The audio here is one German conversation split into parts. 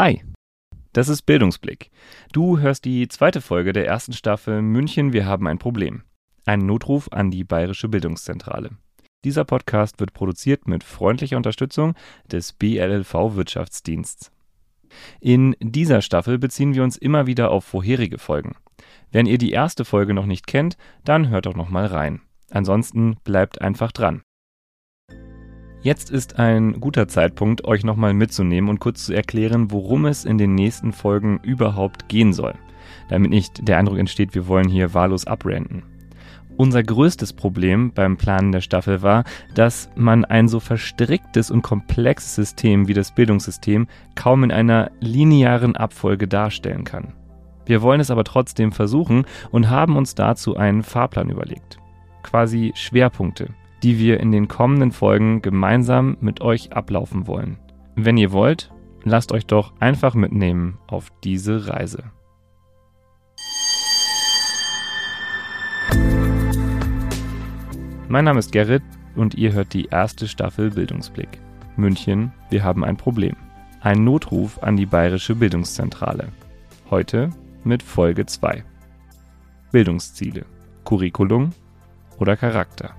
Hi, das ist Bildungsblick. Du hörst die zweite Folge der ersten Staffel München, wir haben ein Problem. Ein Notruf an die Bayerische Bildungszentrale. Dieser Podcast wird produziert mit freundlicher Unterstützung des BLLV Wirtschaftsdiensts. In dieser Staffel beziehen wir uns immer wieder auf vorherige Folgen. Wenn ihr die erste Folge noch nicht kennt, dann hört doch noch mal rein. Ansonsten bleibt einfach dran. Jetzt ist ein guter Zeitpunkt, euch nochmal mitzunehmen und kurz zu erklären, worum es in den nächsten Folgen überhaupt gehen soll. Damit nicht der Eindruck entsteht, wir wollen hier wahllos abrenten. Unser größtes Problem beim Planen der Staffel war, dass man ein so verstricktes und komplexes System wie das Bildungssystem kaum in einer linearen Abfolge darstellen kann. Wir wollen es aber trotzdem versuchen und haben uns dazu einen Fahrplan überlegt. Quasi Schwerpunkte, die wir in den kommenden Folgen gemeinsam mit euch ablaufen wollen. Wenn ihr wollt, lasst euch doch einfach mitnehmen auf diese Reise. Mein Name ist Gerrit und ihr hört die erste Staffel Bildungsblick. München, wir haben ein Problem. Ein Notruf an die Bayerische Bildungszentrale. Heute mit Folge 2. Bildungsziele, Curriculum oder Charakter.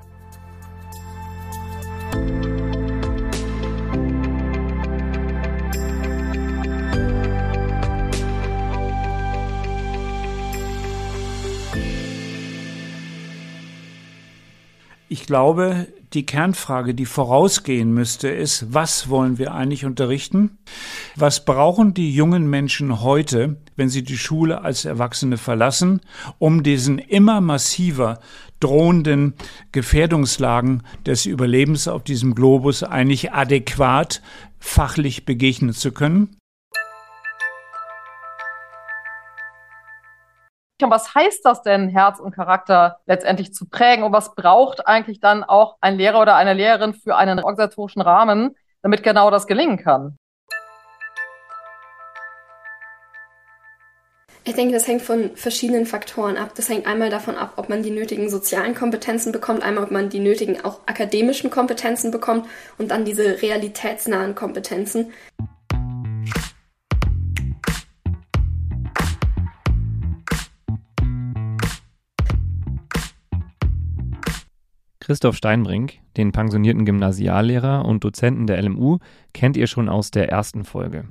Ich glaube, die Kernfrage, die vorausgehen müsste, ist, was wollen wir eigentlich unterrichten? Was brauchen die jungen Menschen heute, wenn sie die Schule als Erwachsene verlassen, um diesen immer massiver drohenden Gefährdungslagen des Überlebens auf diesem Globus eigentlich adäquat fachlich begegnen zu können? was heißt das denn, Herz und Charakter letztendlich zu prägen? Und was braucht eigentlich dann auch ein Lehrer oder eine Lehrerin für einen organisatorischen Rahmen, damit genau das gelingen kann? Ich denke, das hängt von verschiedenen Faktoren ab. Das hängt einmal davon ab, ob man die nötigen sozialen Kompetenzen bekommt, einmal ob man die nötigen auch akademischen Kompetenzen bekommt und dann diese realitätsnahen Kompetenzen. Christoph Steinbrink, den pensionierten Gymnasiallehrer und Dozenten der LMU, kennt ihr schon aus der ersten Folge.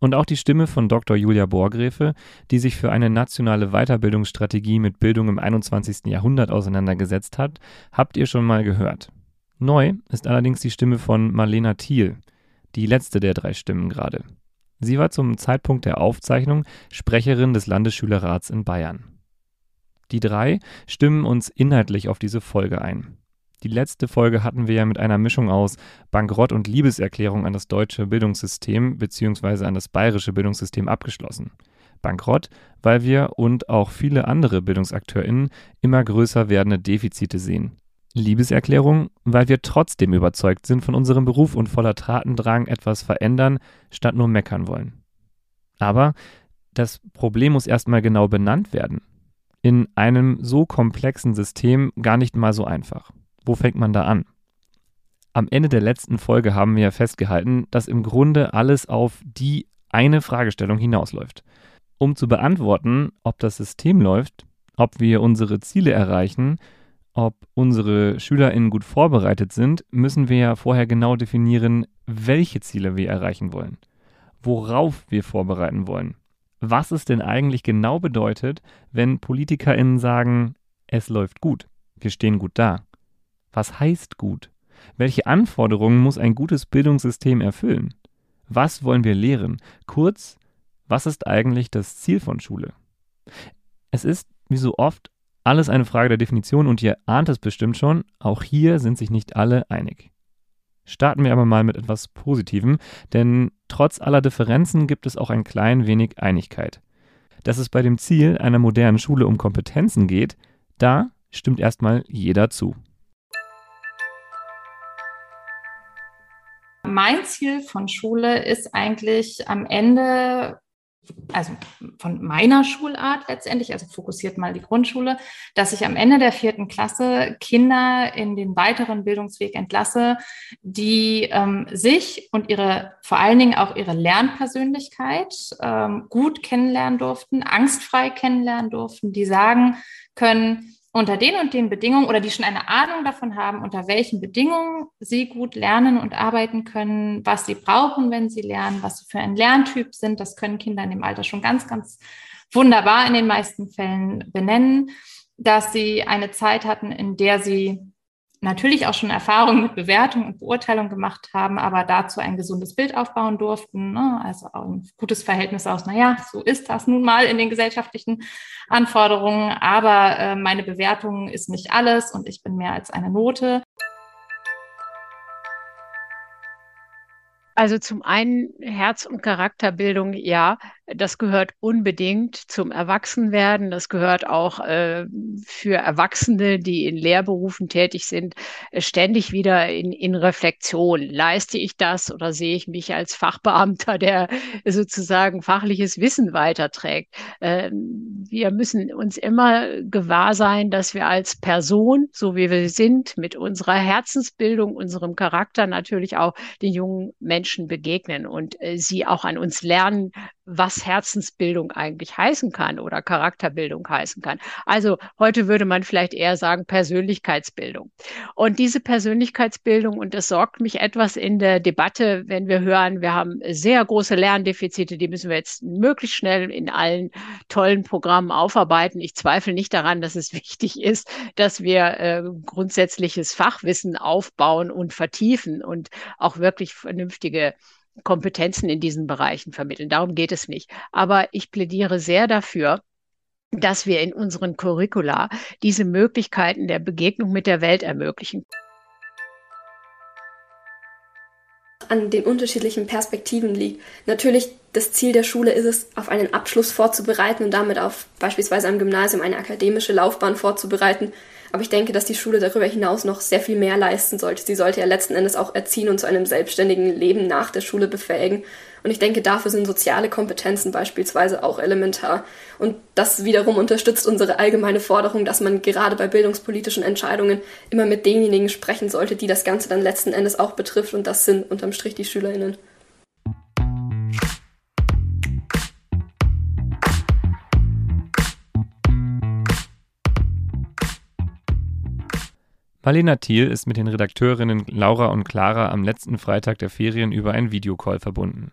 Und auch die Stimme von Dr. Julia Borgräfe, die sich für eine nationale Weiterbildungsstrategie mit Bildung im 21. Jahrhundert auseinandergesetzt hat, habt ihr schon mal gehört. Neu ist allerdings die Stimme von Marlena Thiel, die letzte der drei Stimmen gerade. Sie war zum Zeitpunkt der Aufzeichnung Sprecherin des Landesschülerrats in Bayern. Die drei stimmen uns inhaltlich auf diese Folge ein. Die letzte Folge hatten wir ja mit einer Mischung aus Bankrott und Liebeserklärung an das deutsche Bildungssystem bzw. an das bayerische Bildungssystem abgeschlossen. Bankrott, weil wir und auch viele andere BildungsakteurInnen immer größer werdende Defizite sehen. Liebeserklärung, weil wir trotzdem überzeugt sind von unserem Beruf und voller Tatendrang etwas verändern, statt nur meckern wollen. Aber das Problem muss erstmal genau benannt werden. In einem so komplexen System gar nicht mal so einfach. Wo fängt man da an? Am Ende der letzten Folge haben wir ja festgehalten, dass im Grunde alles auf die eine Fragestellung hinausläuft. Um zu beantworten, ob das System läuft, ob wir unsere Ziele erreichen, ob unsere SchülerInnen gut vorbereitet sind, müssen wir ja vorher genau definieren, welche Ziele wir erreichen wollen, worauf wir vorbereiten wollen. Was es denn eigentlich genau bedeutet, wenn PolitikerInnen sagen, es läuft gut, wir stehen gut da. Was heißt gut? Welche Anforderungen muss ein gutes Bildungssystem erfüllen? Was wollen wir lehren? Kurz, was ist eigentlich das Ziel von Schule? Es ist, wie so oft, alles eine Frage der Definition und ihr ahnt es bestimmt schon, auch hier sind sich nicht alle einig. Starten wir aber mal mit etwas Positivem, denn trotz aller Differenzen gibt es auch ein klein wenig Einigkeit. Dass es bei dem Ziel einer modernen Schule um Kompetenzen geht, da stimmt erstmal jeder zu. Mein Ziel von Schule ist eigentlich am Ende also von meiner Schulart letztendlich, also fokussiert mal die Grundschule, dass ich am Ende der vierten Klasse Kinder in den weiteren Bildungsweg entlasse, die ähm, sich und ihre, vor allen Dingen auch ihre Lernpersönlichkeit ähm, gut kennenlernen durften, angstfrei kennenlernen durften, die sagen können, unter den und den Bedingungen oder die schon eine Ahnung davon haben, unter welchen Bedingungen sie gut lernen und arbeiten können, was sie brauchen, wenn sie lernen, was sie für ein Lerntyp sind. Das können Kinder in dem Alter schon ganz, ganz wunderbar in den meisten Fällen benennen, dass sie eine Zeit hatten, in der sie natürlich auch schon Erfahrungen mit Bewertung und Beurteilung gemacht haben, aber dazu ein gesundes Bild aufbauen durften. Ne? Also auch ein gutes Verhältnis aus, naja, so ist das nun mal in den gesellschaftlichen Anforderungen, aber äh, meine Bewertung ist nicht alles und ich bin mehr als eine Note. Also zum einen Herz- und Charakterbildung, ja, das gehört unbedingt zum Erwachsenwerden. Das gehört auch äh, für Erwachsene, die in Lehrberufen tätig sind, äh, ständig wieder in, in Reflexion. Leiste ich das oder sehe ich mich als Fachbeamter, der sozusagen fachliches Wissen weiterträgt? Äh, wir müssen uns immer gewahr sein, dass wir als Person, so wie wir sind, mit unserer Herzensbildung, unserem Charakter natürlich auch den jungen Menschen begegnen und äh, sie auch an uns lernen, was Herzensbildung eigentlich heißen kann oder Charakterbildung heißen kann. Also heute würde man vielleicht eher sagen Persönlichkeitsbildung. Und diese Persönlichkeitsbildung, und das sorgt mich etwas in der Debatte, wenn wir hören, wir haben sehr große Lerndefizite, die müssen wir jetzt möglichst schnell in allen tollen Programmen aufarbeiten. Ich zweifle nicht daran, dass es wichtig ist, dass wir äh, grundsätzliches Fachwissen aufbauen und vertiefen und auch wirklich vernünftige Kompetenzen in diesen Bereichen vermitteln. Darum geht es nicht. Aber ich plädiere sehr dafür, dass wir in unseren Curricula diese Möglichkeiten der Begegnung mit der Welt ermöglichen. An den unterschiedlichen Perspektiven liegt. Natürlich, das Ziel der Schule ist es, auf einen Abschluss vorzubereiten und damit auf beispielsweise am Gymnasium eine akademische Laufbahn vorzubereiten. Aber ich denke, dass die Schule darüber hinaus noch sehr viel mehr leisten sollte. Sie sollte ja letzten Endes auch erziehen und zu einem selbstständigen Leben nach der Schule befähigen. Und ich denke, dafür sind soziale Kompetenzen beispielsweise auch elementar. Und das wiederum unterstützt unsere allgemeine Forderung, dass man gerade bei bildungspolitischen Entscheidungen immer mit denjenigen sprechen sollte, die das Ganze dann letzten Endes auch betrifft. Und das sind unterm Strich die SchülerInnen. Marlena Thiel ist mit den Redakteurinnen Laura und Clara am letzten Freitag der Ferien über einen Videocall verbunden.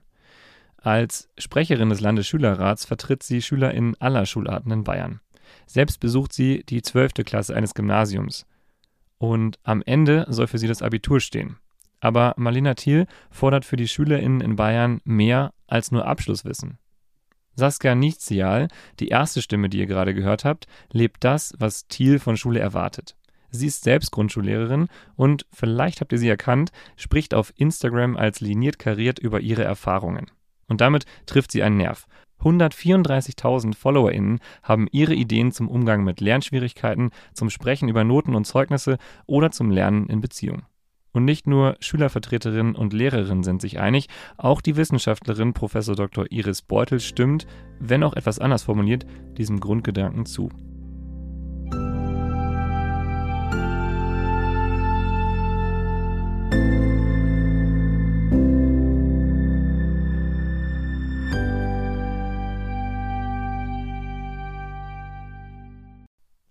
Als Sprecherin des Landesschülerrats vertritt sie SchülerInnen aller Schularten in Bayern. Selbst besucht sie die 12. Klasse eines Gymnasiums. Und am Ende soll für sie das Abitur stehen. Aber Marlena Thiel fordert für die SchülerInnen in Bayern mehr als nur Abschlusswissen. Saskia Nichtzial, die erste Stimme, die ihr gerade gehört habt, lebt das, was Thiel von Schule erwartet. Sie ist selbst Grundschullehrerin und, vielleicht habt ihr sie erkannt, spricht auf Instagram als liniert kariert über ihre Erfahrungen. Und damit trifft sie einen Nerv. 134.000 FollowerInnen haben ihre Ideen zum Umgang mit Lernschwierigkeiten, zum Sprechen über Noten und Zeugnisse oder zum Lernen in Beziehung. Und nicht nur Schülervertreterinnen und Lehrerinnen sind sich einig, auch die Wissenschaftlerin Prof. Dr. Iris Beutel stimmt, wenn auch etwas anders formuliert, diesem Grundgedanken zu.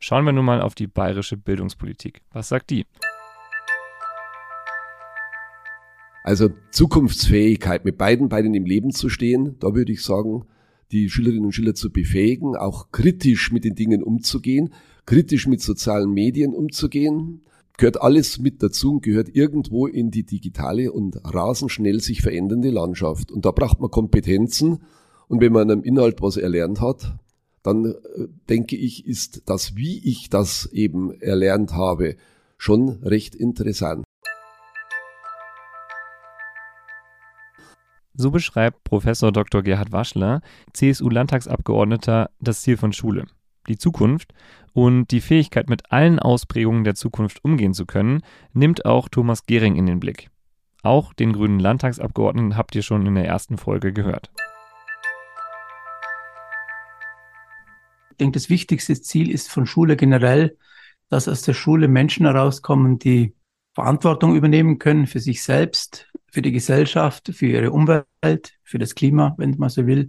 Schauen wir nun mal auf die bayerische Bildungspolitik. Was sagt die? Also Zukunftsfähigkeit, mit beiden Beinen im Leben zu stehen, da würde ich sagen, die Schülerinnen und Schüler zu befähigen, auch kritisch mit den Dingen umzugehen, kritisch mit sozialen Medien umzugehen, gehört alles mit dazu und gehört irgendwo in die digitale und rasend schnell sich verändernde Landschaft. Und da braucht man Kompetenzen. Und wenn man am Inhalt was erlernt hat, dann äh, denke ich, ist das, wie ich das eben erlernt habe, schon recht interessant. So beschreibt Professor Dr. Gerhard Waschler, CSU-Landtagsabgeordneter, das Ziel von Schule. Die Zukunft und die Fähigkeit, mit allen Ausprägungen der Zukunft umgehen zu können, nimmt auch Thomas Gehring in den Blick. Auch den grünen Landtagsabgeordneten habt ihr schon in der ersten Folge gehört. Ich denke, das wichtigste Ziel ist von Schule generell, dass aus der Schule Menschen herauskommen, die Verantwortung übernehmen können für sich selbst, für die Gesellschaft, für ihre Umwelt, für das Klima, wenn man so will,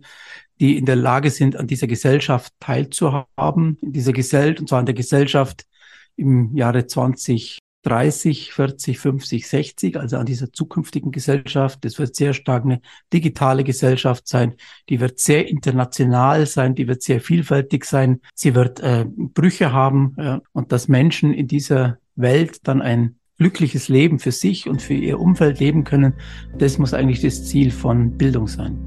die in der Lage sind, an dieser Gesellschaft teilzuhaben, in dieser Gesellschaft, und zwar an der Gesellschaft im Jahre 20 30, 40, 50, 60, also an dieser zukünftigen Gesellschaft. Das wird sehr stark eine digitale Gesellschaft sein. Die wird sehr international sein. Die wird sehr vielfältig sein. Sie wird äh, Brüche haben. Ja, und dass Menschen in dieser Welt dann ein glückliches Leben für sich und für ihr Umfeld leben können, das muss eigentlich das Ziel von Bildung sein.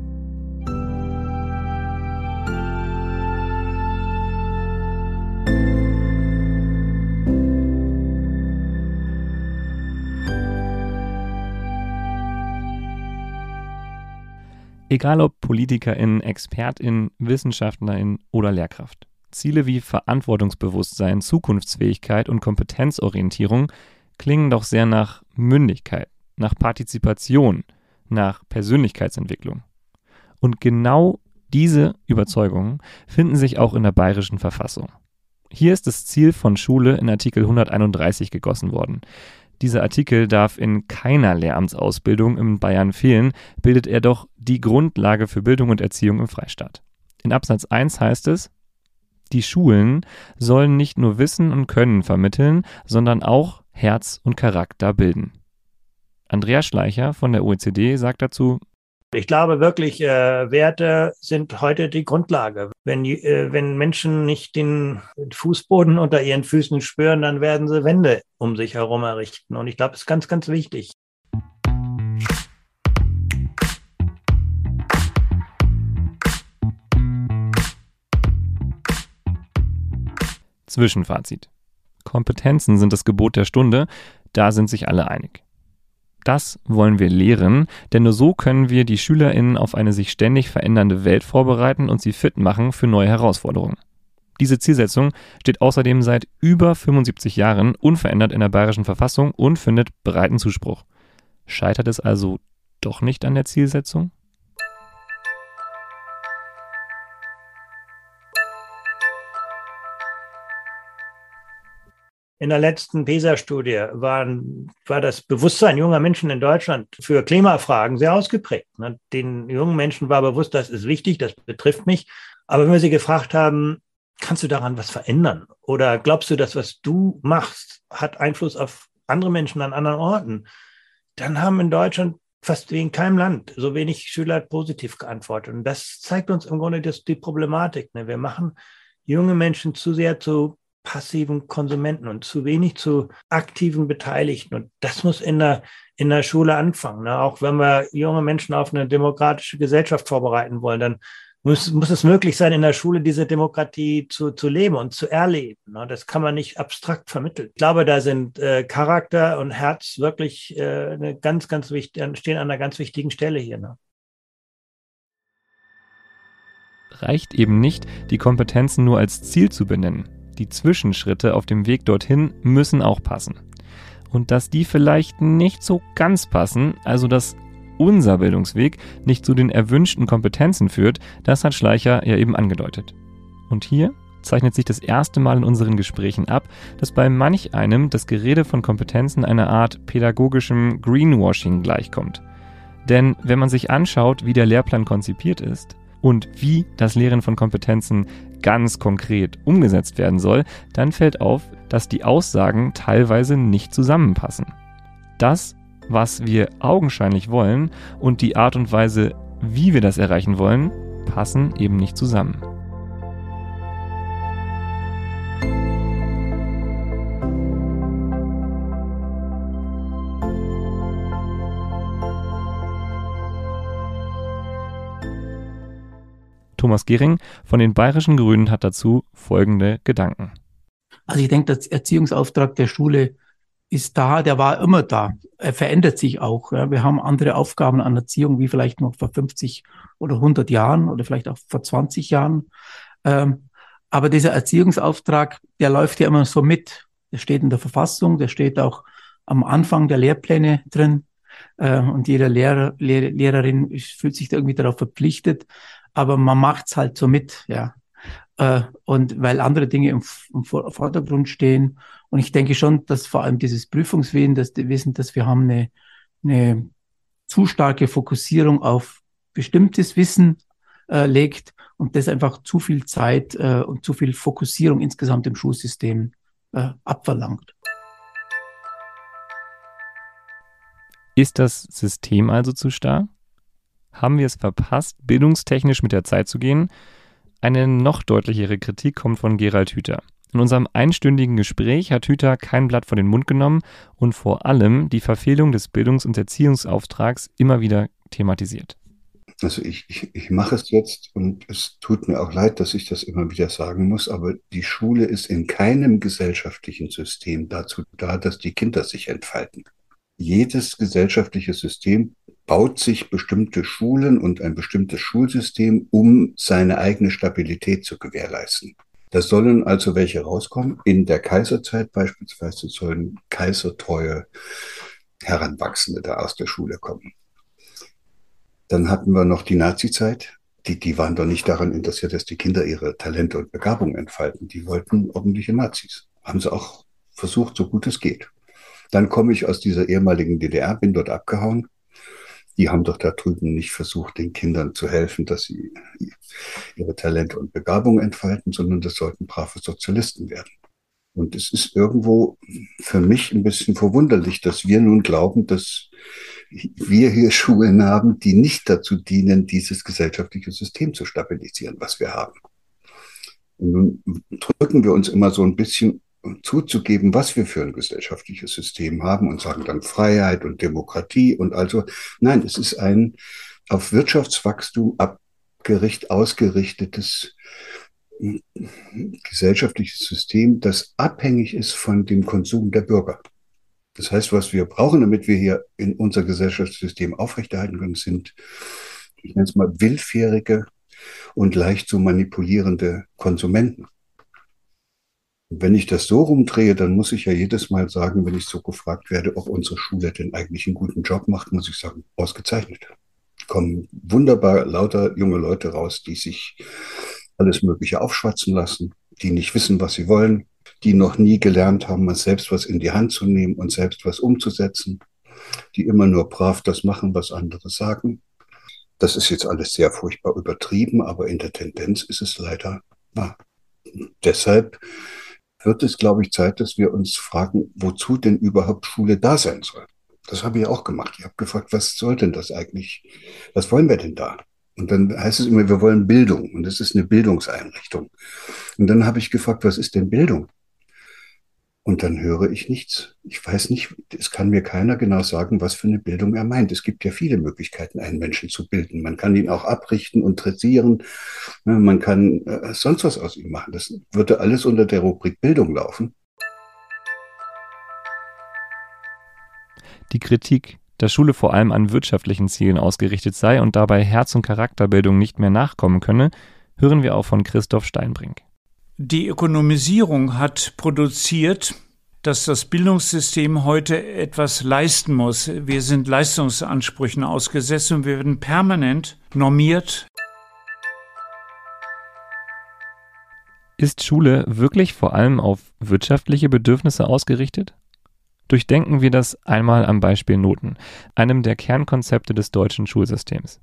Egal ob PolitikerInnen, ExpertInnen, WissenschaftlerInnen oder Lehrkraft. Ziele wie Verantwortungsbewusstsein, Zukunftsfähigkeit und Kompetenzorientierung klingen doch sehr nach Mündigkeit, nach Partizipation, nach Persönlichkeitsentwicklung. Und genau diese Überzeugungen finden sich auch in der bayerischen Verfassung. Hier ist das Ziel von Schule in Artikel 131 gegossen worden. Dieser Artikel darf in keiner Lehramtsausbildung in Bayern fehlen, bildet er doch die Grundlage für Bildung und Erziehung im Freistaat. In Absatz 1 heißt es, die Schulen sollen nicht nur Wissen und Können vermitteln, sondern auch Herz und Charakter bilden. Andreas Schleicher von der OECD sagt dazu, ich glaube wirklich, äh, Werte sind heute die Grundlage. Wenn, äh, wenn Menschen nicht den Fußboden unter ihren Füßen spüren, dann werden sie Wände um sich herum errichten. Und ich glaube, das ist ganz, ganz wichtig. Zwischenfazit. Kompetenzen sind das Gebot der Stunde, da sind sich alle einig. Das wollen wir lehren, denn nur so können wir die SchülerInnen auf eine sich ständig verändernde Welt vorbereiten und sie fit machen für neue Herausforderungen. Diese Zielsetzung steht außerdem seit über 75 Jahren unverändert in der bayerischen Verfassung und findet breiten Zuspruch. Scheitert es also doch nicht an der Zielsetzung? In der letzten PISA-Studie war das Bewusstsein junger Menschen in Deutschland für Klimafragen sehr ausgeprägt. Ne? Den jungen Menschen war bewusst, das ist wichtig, das betrifft mich. Aber wenn wir sie gefragt haben, kannst du daran was verändern? Oder glaubst du, dass was du machst, hat Einfluss auf andere Menschen an anderen Orten? Dann haben in Deutschland fast wie in keinem Land so wenig Schüler positiv geantwortet. Und das zeigt uns im Grunde das, die Problematik. Ne? Wir machen junge Menschen zu sehr zu passiven Konsumenten und zu wenig zu aktiven Beteiligten. Und das muss in der, in der Schule anfangen. Ne? Auch wenn wir junge Menschen auf eine demokratische Gesellschaft vorbereiten wollen, dann muss, muss es möglich sein, in der Schule diese Demokratie zu, zu leben und zu erleben. Ne? Das kann man nicht abstrakt vermitteln. Ich glaube, da sind äh, Charakter und Herz wirklich äh, eine ganz, ganz wichtig, stehen an einer ganz wichtigen Stelle hier. Ne? Reicht eben nicht, die Kompetenzen nur als Ziel zu benennen die Zwischenschritte auf dem Weg dorthin müssen auch passen. Und dass die vielleicht nicht so ganz passen, also dass unser Bildungsweg nicht zu den erwünschten Kompetenzen führt, das hat Schleicher ja eben angedeutet. Und hier zeichnet sich das erste Mal in unseren Gesprächen ab, dass bei manch einem das Gerede von Kompetenzen einer Art pädagogischem Greenwashing gleichkommt. Denn wenn man sich anschaut, wie der Lehrplan konzipiert ist, und wie das Lehren von Kompetenzen ganz konkret umgesetzt werden soll, dann fällt auf, dass die Aussagen teilweise nicht zusammenpassen. Das, was wir augenscheinlich wollen und die Art und Weise, wie wir das erreichen wollen, passen eben nicht zusammen. Thomas Gehring von den Bayerischen Grünen hat dazu folgende Gedanken. Also ich denke, der Erziehungsauftrag der Schule ist da, der war immer da. Er verändert sich auch. Ja. Wir haben andere Aufgaben an Erziehung wie vielleicht noch vor 50 oder 100 Jahren oder vielleicht auch vor 20 Jahren. Ähm, aber dieser Erziehungsauftrag, der läuft ja immer so mit. Der steht in der Verfassung, der steht auch am Anfang der Lehrpläne drin. Äh, und jeder Lehrer, Lehr Lehrerin fühlt sich da irgendwie darauf verpflichtet aber man macht's halt so mit, ja. äh, und weil andere Dinge im, im, Vordergrund stehen. Und ich denke schon, dass vor allem dieses Prüfungswesen, die wissen, dass wir haben eine, eine zu starke Fokussierung auf bestimmtes Wissen äh, legt und das einfach zu viel Zeit äh, und zu viel Fokussierung insgesamt im Schulsystem äh, abverlangt. Ist das System also zu starr? Haben wir es verpasst, bildungstechnisch mit der Zeit zu gehen? Eine noch deutlichere Kritik kommt von Gerald Hüther. In unserem einstündigen Gespräch hat Hüther kein Blatt vor den Mund genommen und vor allem die Verfehlung des Bildungs- und Erziehungsauftrags immer wieder thematisiert. Also ich, ich, ich mache es jetzt und es tut mir auch leid, dass ich das immer wieder sagen muss, aber die Schule ist in keinem gesellschaftlichen System dazu da, dass die Kinder sich entfalten. Jedes gesellschaftliche System baut sich bestimmte Schulen und ein bestimmtes Schulsystem, um seine eigene Stabilität zu gewährleisten. Da sollen also welche rauskommen. In der Kaiserzeit beispielsweise sollen kaisertreue Heranwachsende da aus der Schule kommen. Dann hatten wir noch die Nazizeit. Die, die waren doch nicht daran interessiert, dass die Kinder ihre Talente und Begabungen entfalten. Die wollten ordentliche Nazis. Haben sie auch versucht, so gut es geht. Dann komme ich aus dieser ehemaligen DDR, bin dort abgehauen. Die haben doch da drüben nicht versucht, den Kindern zu helfen, dass sie ihre Talente und Begabungen entfalten, sondern das sollten brave Sozialisten werden. Und es ist irgendwo für mich ein bisschen verwunderlich, dass wir nun glauben, dass wir hier Schulen haben, die nicht dazu dienen, dieses gesellschaftliche System zu stabilisieren, was wir haben. Und nun drücken wir uns immer so ein bisschen zuzugeben, was wir für ein gesellschaftliches System haben und sagen dann Freiheit und Demokratie und also, nein, es ist ein auf Wirtschaftswachstum abgericht, ausgerichtetes gesellschaftliches System, das abhängig ist von dem Konsum der Bürger. Das heißt, was wir brauchen, damit wir hier in unser Gesellschaftssystem aufrechterhalten können, sind, ich nenne es mal, willfährige und leicht zu manipulierende Konsumenten. Wenn ich das so rumdrehe, dann muss ich ja jedes Mal sagen, wenn ich so gefragt werde, ob unsere Schule denn eigentlich einen guten Job macht, muss ich sagen, ausgezeichnet. Kommen wunderbar lauter junge Leute raus, die sich alles Mögliche aufschwatzen lassen, die nicht wissen, was sie wollen, die noch nie gelernt haben, selbst was in die Hand zu nehmen und selbst was umzusetzen, die immer nur brav das machen, was andere sagen. Das ist jetzt alles sehr furchtbar übertrieben, aber in der Tendenz ist es leider wahr. Deshalb wird es, glaube ich, Zeit, dass wir uns fragen, wozu denn überhaupt Schule da sein soll. Das habe ich auch gemacht. Ich habe gefragt, was soll denn das eigentlich? Was wollen wir denn da? Und dann heißt es immer, wir wollen Bildung und es ist eine Bildungseinrichtung. Und dann habe ich gefragt, was ist denn Bildung? Und dann höre ich nichts. Ich weiß nicht, es kann mir keiner genau sagen, was für eine Bildung er meint. Es gibt ja viele Möglichkeiten, einen Menschen zu bilden. Man kann ihn auch abrichten und dressieren. Ne, man kann äh, sonst was aus ihm machen. Das würde alles unter der Rubrik Bildung laufen. Die Kritik, dass Schule vor allem an wirtschaftlichen Zielen ausgerichtet sei und dabei Herz- und Charakterbildung nicht mehr nachkommen könne, hören wir auch von Christoph Steinbrink. Die Ökonomisierung hat produziert, dass das Bildungssystem heute etwas leisten muss. Wir sind Leistungsansprüchen ausgesetzt und wir werden permanent normiert. Ist Schule wirklich vor allem auf wirtschaftliche Bedürfnisse ausgerichtet? Durchdenken wir das einmal am Beispiel Noten, einem der Kernkonzepte des deutschen Schulsystems.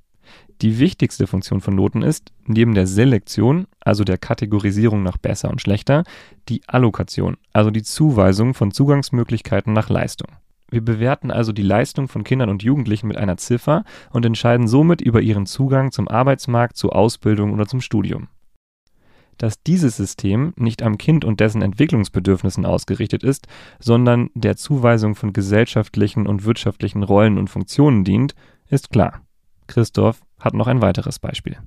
Die wichtigste Funktion von Noten ist, neben der Selektion, also der Kategorisierung nach besser und schlechter, die Allokation, also die Zuweisung von Zugangsmöglichkeiten nach Leistung. Wir bewerten also die Leistung von Kindern und Jugendlichen mit einer Ziffer und entscheiden somit über ihren Zugang zum Arbeitsmarkt, zur Ausbildung oder zum Studium. Dass dieses System nicht am Kind und dessen Entwicklungsbedürfnissen ausgerichtet ist, sondern der Zuweisung von gesellschaftlichen und wirtschaftlichen Rollen und Funktionen dient, ist klar. Christoph hat noch ein weiteres Beispiel.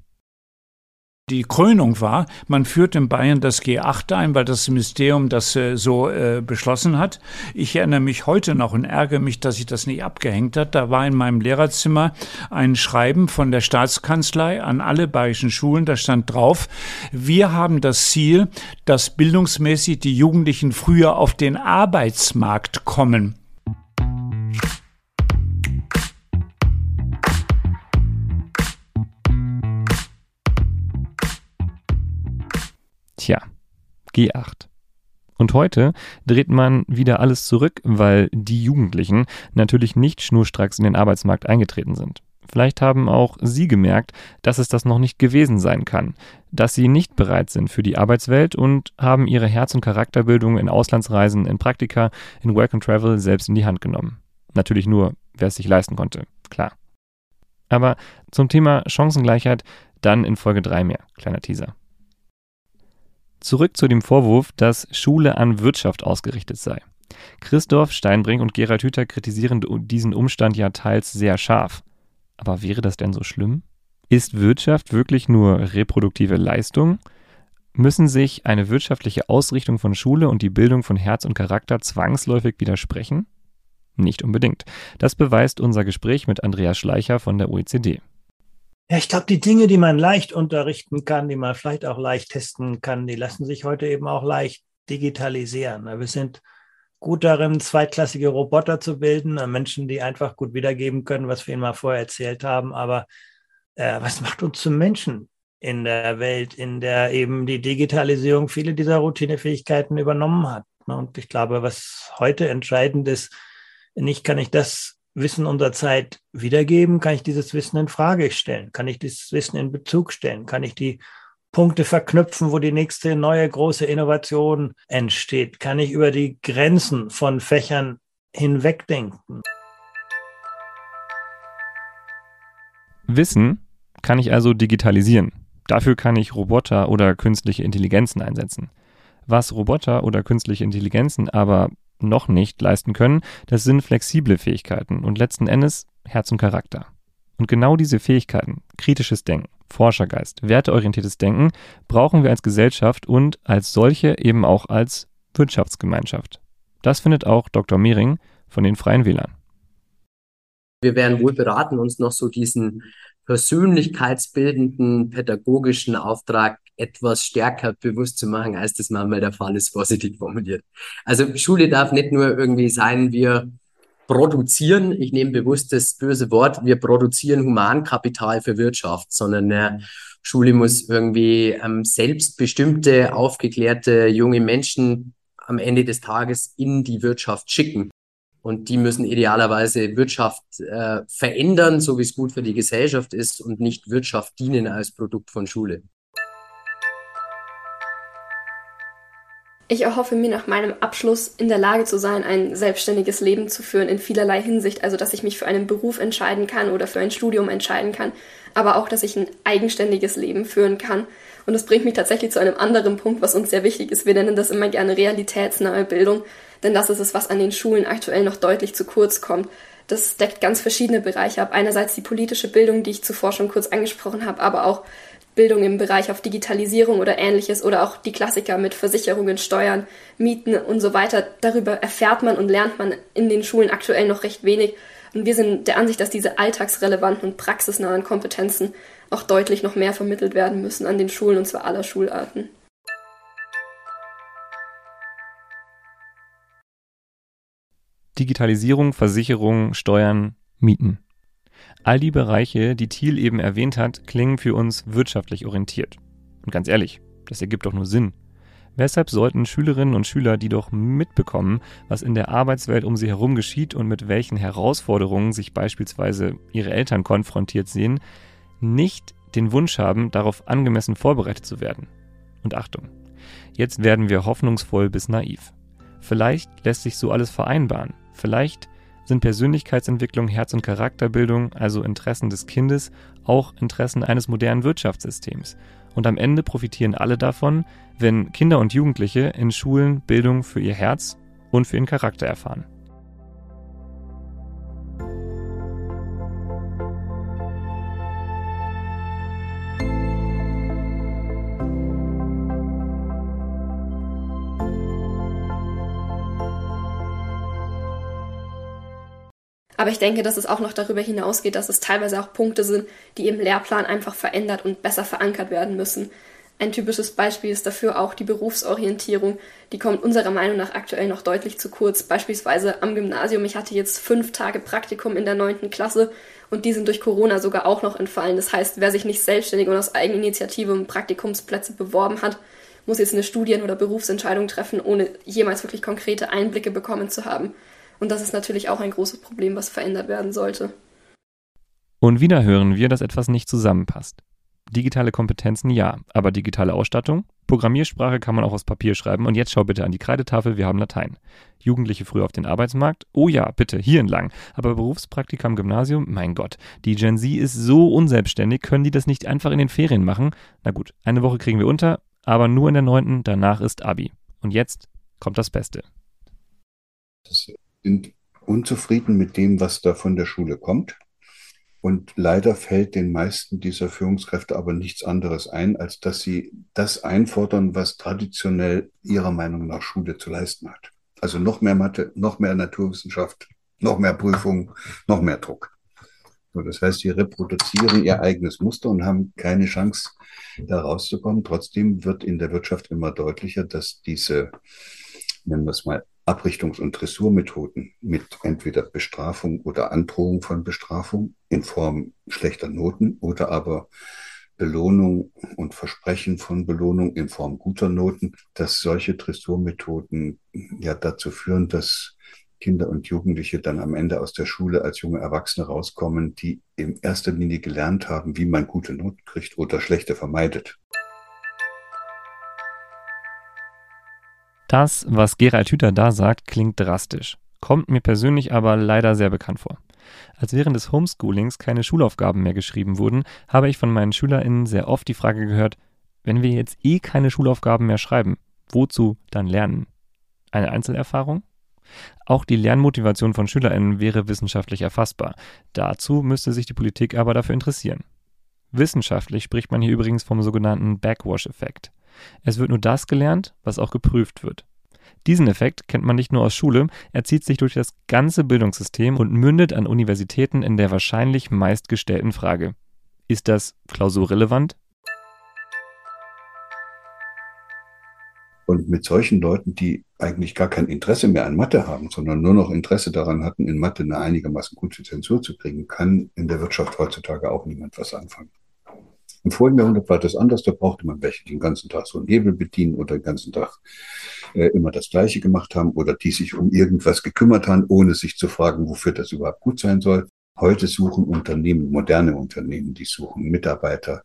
Die Krönung war, man führt in Bayern das G8 ein, weil das Ministerium das äh, so äh, beschlossen hat. Ich erinnere mich heute noch und ärgere mich, dass ich das nicht abgehängt hat. Da war in meinem Lehrerzimmer ein Schreiben von der Staatskanzlei an alle bayerischen Schulen. Da stand drauf, wir haben das Ziel, dass bildungsmäßig die Jugendlichen früher auf den Arbeitsmarkt kommen. Tja, G8. Und heute dreht man wieder alles zurück, weil die Jugendlichen natürlich nicht schnurstracks in den Arbeitsmarkt eingetreten sind. Vielleicht haben auch Sie gemerkt, dass es das noch nicht gewesen sein kann, dass Sie nicht bereit sind für die Arbeitswelt und haben Ihre Herz- und Charakterbildung in Auslandsreisen, in Praktika, in Work and Travel selbst in die Hand genommen. Natürlich nur, wer es sich leisten konnte, klar. Aber zum Thema Chancengleichheit dann in Folge 3 mehr. Kleiner Teaser. Zurück zu dem Vorwurf, dass Schule an Wirtschaft ausgerichtet sei. Christoph Steinbrink und Gerald Hüther kritisieren diesen Umstand ja teils sehr scharf. Aber wäre das denn so schlimm? Ist Wirtschaft wirklich nur reproduktive Leistung? Müssen sich eine wirtschaftliche Ausrichtung von Schule und die Bildung von Herz und Charakter zwangsläufig widersprechen? Nicht unbedingt. Das beweist unser Gespräch mit Andreas Schleicher von der OECD. Ja, ich glaube, die Dinge, die man leicht unterrichten kann, die man vielleicht auch leicht testen kann, die lassen sich heute eben auch leicht digitalisieren. Wir sind gut darin, zweitklassige Roboter zu bilden, Menschen, die einfach gut wiedergeben können, was wir ihnen mal vorher erzählt haben. Aber äh, was macht uns zum Menschen in der Welt, in der eben die Digitalisierung viele dieser Routinefähigkeiten übernommen hat? Und ich glaube, was heute entscheidend ist, nicht kann ich das Wissen unserer Zeit wiedergeben, kann ich dieses Wissen in Frage stellen, kann ich dieses Wissen in Bezug stellen, kann ich die Punkte verknüpfen, wo die nächste neue große Innovation entsteht, kann ich über die Grenzen von Fächern hinwegdenken. Wissen kann ich also digitalisieren. Dafür kann ich Roboter oder künstliche Intelligenzen einsetzen. Was Roboter oder künstliche Intelligenzen aber noch nicht leisten können, das sind flexible Fähigkeiten und letzten Endes Herz und Charakter. Und genau diese Fähigkeiten, kritisches Denken, Forschergeist, werteorientiertes Denken, brauchen wir als Gesellschaft und als solche eben auch als Wirtschaftsgemeinschaft. Das findet auch Dr. Mehring von den Freien Wählern. Wir wären wohl beraten, uns noch so diesen persönlichkeitsbildenden pädagogischen Auftrag etwas stärker bewusst zu machen, als das manchmal der Fall ist, vorsichtig formuliert. Also Schule darf nicht nur irgendwie sein, wir produzieren, ich nehme bewusst das böse Wort, wir produzieren Humankapital für Wirtschaft, sondern äh, Schule muss irgendwie ähm, selbstbestimmte, aufgeklärte junge Menschen am Ende des Tages in die Wirtschaft schicken. Und die müssen idealerweise Wirtschaft äh, verändern, so wie es gut für die Gesellschaft ist und nicht Wirtschaft dienen als Produkt von Schule. Ich erhoffe mir nach meinem Abschluss in der Lage zu sein, ein selbstständiges Leben zu führen in vielerlei Hinsicht, also dass ich mich für einen Beruf entscheiden kann oder für ein Studium entscheiden kann, aber auch, dass ich ein eigenständiges Leben führen kann. Und das bringt mich tatsächlich zu einem anderen Punkt, was uns sehr wichtig ist. Wir nennen das immer gerne realitätsnahe Bildung, denn das ist es, was an den Schulen aktuell noch deutlich zu kurz kommt. Das deckt ganz verschiedene Bereiche ab. Einerseits die politische Bildung, die ich zuvor schon kurz angesprochen habe, aber auch Bildung im Bereich auf Digitalisierung oder ähnliches oder auch die Klassiker mit Versicherungen, Steuern, Mieten und so weiter. Darüber erfährt man und lernt man in den Schulen aktuell noch recht wenig. Und wir sind der Ansicht, dass diese alltagsrelevanten und praxisnahen Kompetenzen auch deutlich noch mehr vermittelt werden müssen an den Schulen und zwar aller Schularten. Digitalisierung, Versicherung, Steuern, Mieten. All die Bereiche, die Thiel eben erwähnt hat, klingen für uns wirtschaftlich orientiert. Und ganz ehrlich, das ergibt doch nur Sinn. Weshalb sollten Schülerinnen und Schüler, die doch mitbekommen, was in der Arbeitswelt um sie herum geschieht und mit welchen Herausforderungen sich beispielsweise ihre Eltern konfrontiert sehen, nicht den Wunsch haben, darauf angemessen vorbereitet zu werden? Und Achtung, jetzt werden wir hoffnungsvoll bis naiv. Vielleicht lässt sich so alles vereinbaren. Vielleicht sind Persönlichkeitsentwicklung, Herz- und Charakterbildung, also Interessen des Kindes, auch Interessen eines modernen Wirtschaftssystems. Und am Ende profitieren alle davon, wenn Kinder und Jugendliche in Schulen Bildung für ihr Herz und für ihren Charakter erfahren. Aber ich denke, dass es auch noch darüber hinausgeht, dass es teilweise auch Punkte sind, die im Lehrplan einfach verändert und besser verankert werden müssen. Ein typisches Beispiel ist dafür auch die Berufsorientierung. Die kommt unserer Meinung nach aktuell noch deutlich zu kurz. Beispielsweise am Gymnasium. Ich hatte jetzt fünf Tage Praktikum in der neunten Klasse und die sind durch Corona sogar auch noch entfallen. Das heißt, wer sich nicht selbstständig und aus Eigeninitiative um Praktikumsplätze beworben hat muss jetzt eine Studien- oder Berufsentscheidung treffen, ohne jemals wirklich konkrete Einblicke bekommen zu haben. Und das ist natürlich auch ein großes Problem, was verändert werden sollte. Und wieder hören wir, dass etwas nicht zusammenpasst. Digitale Kompetenzen ja, aber digitale Ausstattung? Programmiersprache kann man auch aus Papier schreiben und jetzt schau bitte an die Kreidetafel, wir haben Latein. Jugendliche früher auf den Arbeitsmarkt? Oh ja, bitte, hier entlang. Aber Berufspraktika im Gymnasium? Mein Gott, die Gen Z ist so unselbstständig, können die das nicht einfach in den Ferien machen? Na gut, eine Woche kriegen wir unter, aber nur in der neunten, danach ist Abi. Und jetzt kommt das Beste. Sind unzufrieden mit dem, was da von der Schule kommt und leider fällt den meisten dieser Führungskräfte aber nichts anderes ein, als dass sie das einfordern, was traditionell ihrer Meinung nach Schule zu leisten hat. Also noch mehr Mathe, noch mehr Naturwissenschaft, noch mehr Prüfung, noch mehr Druck. Das heißt, sie reproduzieren ihr eigenes Muster und haben keine Chance, da rauszukommen. Trotzdem wird in der Wirtschaft immer deutlicher, dass diese, nennen wir es mal, Abrichtungs- und Dressurmethoden mit entweder Bestrafung oder Androhung von Bestrafung in Form schlechter Noten oder aber Belohnung und Versprechen von Belohnung in Form guter Noten, dass solche Dressurmethoden ja dazu führen, dass Kinder und Jugendliche dann am Ende aus der Schule als junge Erwachsene rauskommen, die in erster Linie gelernt haben, wie man gute Noten kriegt oder schlechte vermeidet. Das, was Gerald Hüther da sagt, klingt drastisch, kommt mir persönlich aber leider sehr bekannt vor. Als während des Homeschoolings keine Schulaufgaben mehr geschrieben wurden, habe ich von meinen SchülerInnen sehr oft die Frage gehört, wenn wir jetzt eh keine Schulaufgaben mehr schreiben, wozu dann lernen? Eine Einzelerfahrung? Auch die Lernmotivation von SchülerInnen wäre wissenschaftlich erfassbar. Dazu müsste sich die Politik aber dafür interessieren. Wissenschaftlich spricht man hier übrigens vom sogenannten Backwash-Effekt. Es wird nur das gelernt, was auch geprüft wird. Diesen Effekt kennt man nicht nur aus Schule, er zieht sich durch das ganze Bildungssystem und mündet an Universitäten in der wahrscheinlich meistgestellten Frage. Ist das klausurrelevant? Und mit solchen Leuten, die eigentlich gar kein Interesse mehr an Mathe haben, sondern nur noch Interesse daran hatten, in Mathe eine einigermaßen gute Zensur zu kriegen, kann in der Wirtschaft heutzutage auch niemand was anfangen. Im vorigen Jahrhundert war das anders, da brauchte man welche, die den ganzen Tag so einen Hebel bedienen oder den ganzen Tag äh, immer das Gleiche gemacht haben oder die sich um irgendwas gekümmert haben, ohne sich zu fragen, wofür das überhaupt gut sein soll. Heute suchen Unternehmen, moderne Unternehmen, die suchen Mitarbeiter,